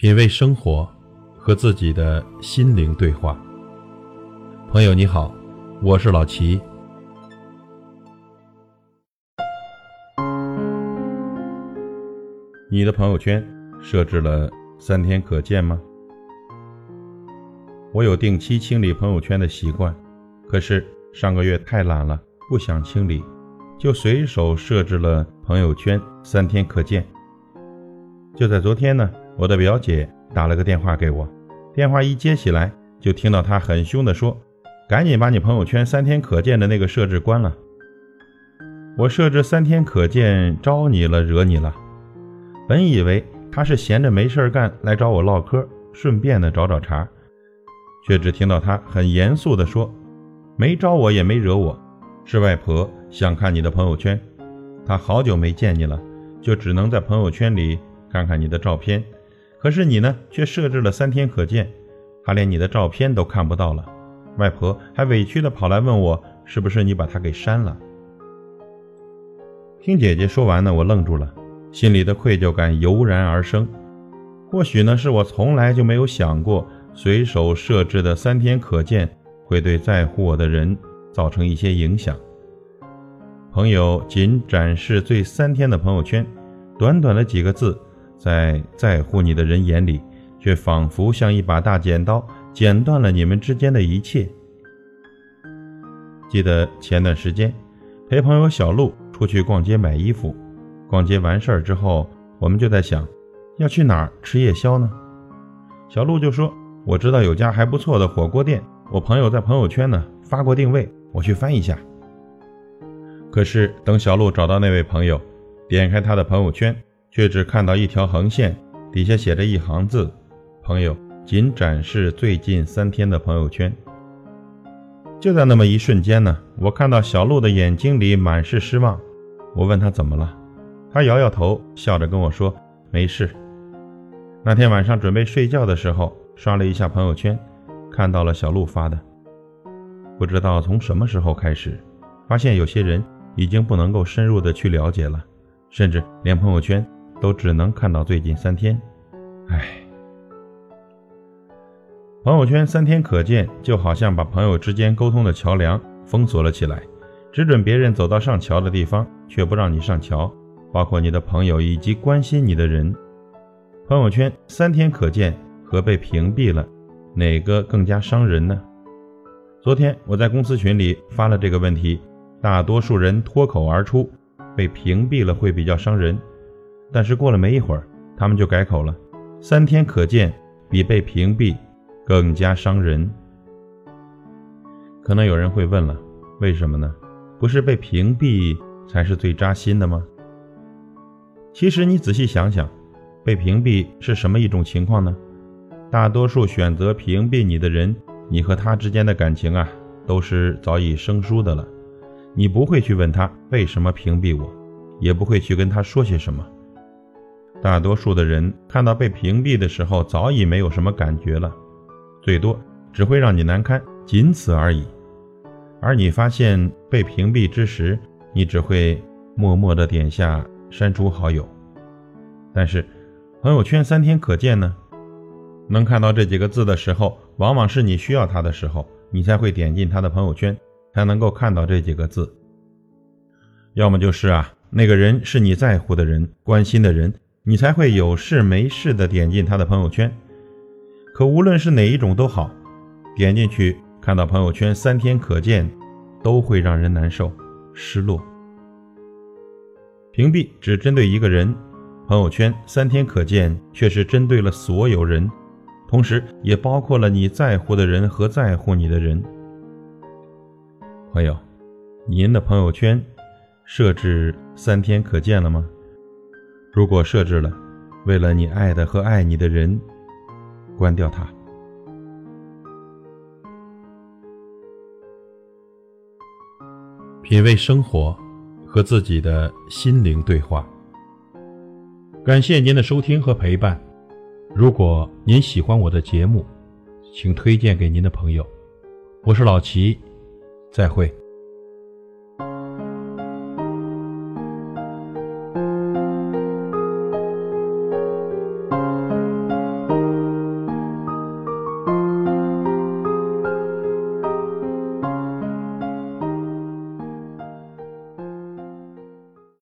品味生活，和自己的心灵对话。朋友你好，我是老齐。你的朋友圈设置了三天可见吗？我有定期清理朋友圈的习惯，可是上个月太懒了，不想清理，就随手设置了朋友圈三天可见。就在昨天呢。我的表姐打了个电话给我，电话一接起来，就听到她很凶地说：“赶紧把你朋友圈三天可见的那个设置关了。”我设置三天可见招你了，惹你了。本以为她是闲着没事干来找我唠嗑，顺便的找找茬，却只听到她很严肃地说：“没招我也没惹我，是外婆想看你的朋友圈，她好久没见你了，就只能在朋友圈里看看你的照片。”可是你呢，却设置了三天可见，他连你的照片都看不到了。外婆还委屈的跑来问我，是不是你把他给删了？听姐姐说完呢，我愣住了，心里的愧疚感油然而生。或许呢，是我从来就没有想过，随手设置的三天可见会对在乎我的人造成一些影响。朋友仅展示最三天的朋友圈，短短的几个字。在在乎你的人眼里，却仿佛像一把大剪刀，剪断了你们之间的一切。记得前段时间陪朋友小鹿出去逛街买衣服，逛街完事儿之后，我们就在想要去哪儿吃夜宵呢？小鹿就说：“我知道有家还不错的火锅店，我朋友在朋友圈呢发过定位，我去翻一下。”可是等小鹿找到那位朋友，点开他的朋友圈。却只看到一条横线，底下写着一行字：“朋友仅展示最近三天的朋友圈。”就在那么一瞬间呢，我看到小鹿的眼睛里满是失望。我问他怎么了，他摇摇头，笑着跟我说：“没事。”那天晚上准备睡觉的时候，刷了一下朋友圈，看到了小鹿发的。不知道从什么时候开始，发现有些人已经不能够深入的去了解了，甚至连朋友圈。都只能看到最近三天，唉。朋友圈三天可见，就好像把朋友之间沟通的桥梁封锁了起来，只准别人走到上桥的地方，却不让你上桥，包括你的朋友以及关心你的人。朋友圈三天可见和被屏蔽了，哪个更加伤人呢？昨天我在公司群里发了这个问题，大多数人脱口而出：被屏蔽了会比较伤人。但是过了没一会儿，他们就改口了。三天可见比被屏蔽更加伤人。可能有人会问了，为什么呢？不是被屏蔽才是最扎心的吗？其实你仔细想想，被屏蔽是什么一种情况呢？大多数选择屏蔽你的人，你和他之间的感情啊，都是早已生疏的了。你不会去问他为什么屏蔽我，也不会去跟他说些什么。大多数的人看到被屏蔽的时候，早已没有什么感觉了，最多只会让你难堪，仅此而已。而你发现被屏蔽之时，你只会默默的点下删除好友。但是，朋友圈三天可见呢？能看到这几个字的时候，往往是你需要他的时候，你才会点进他的朋友圈，才能够看到这几个字。要么就是啊，那个人是你在乎的人，关心的人。你才会有事没事的点进他的朋友圈，可无论是哪一种都好，点进去看到朋友圈三天可见，都会让人难受、失落。屏蔽只针对一个人，朋友圈三天可见却是针对了所有人，同时也包括了你在乎的人和在乎你的人。朋友，您的朋友圈设置三天可见了吗？如果设置了，为了你爱的和爱你的人，关掉它。品味生活，和自己的心灵对话。感谢您的收听和陪伴。如果您喜欢我的节目，请推荐给您的朋友。我是老齐，再会。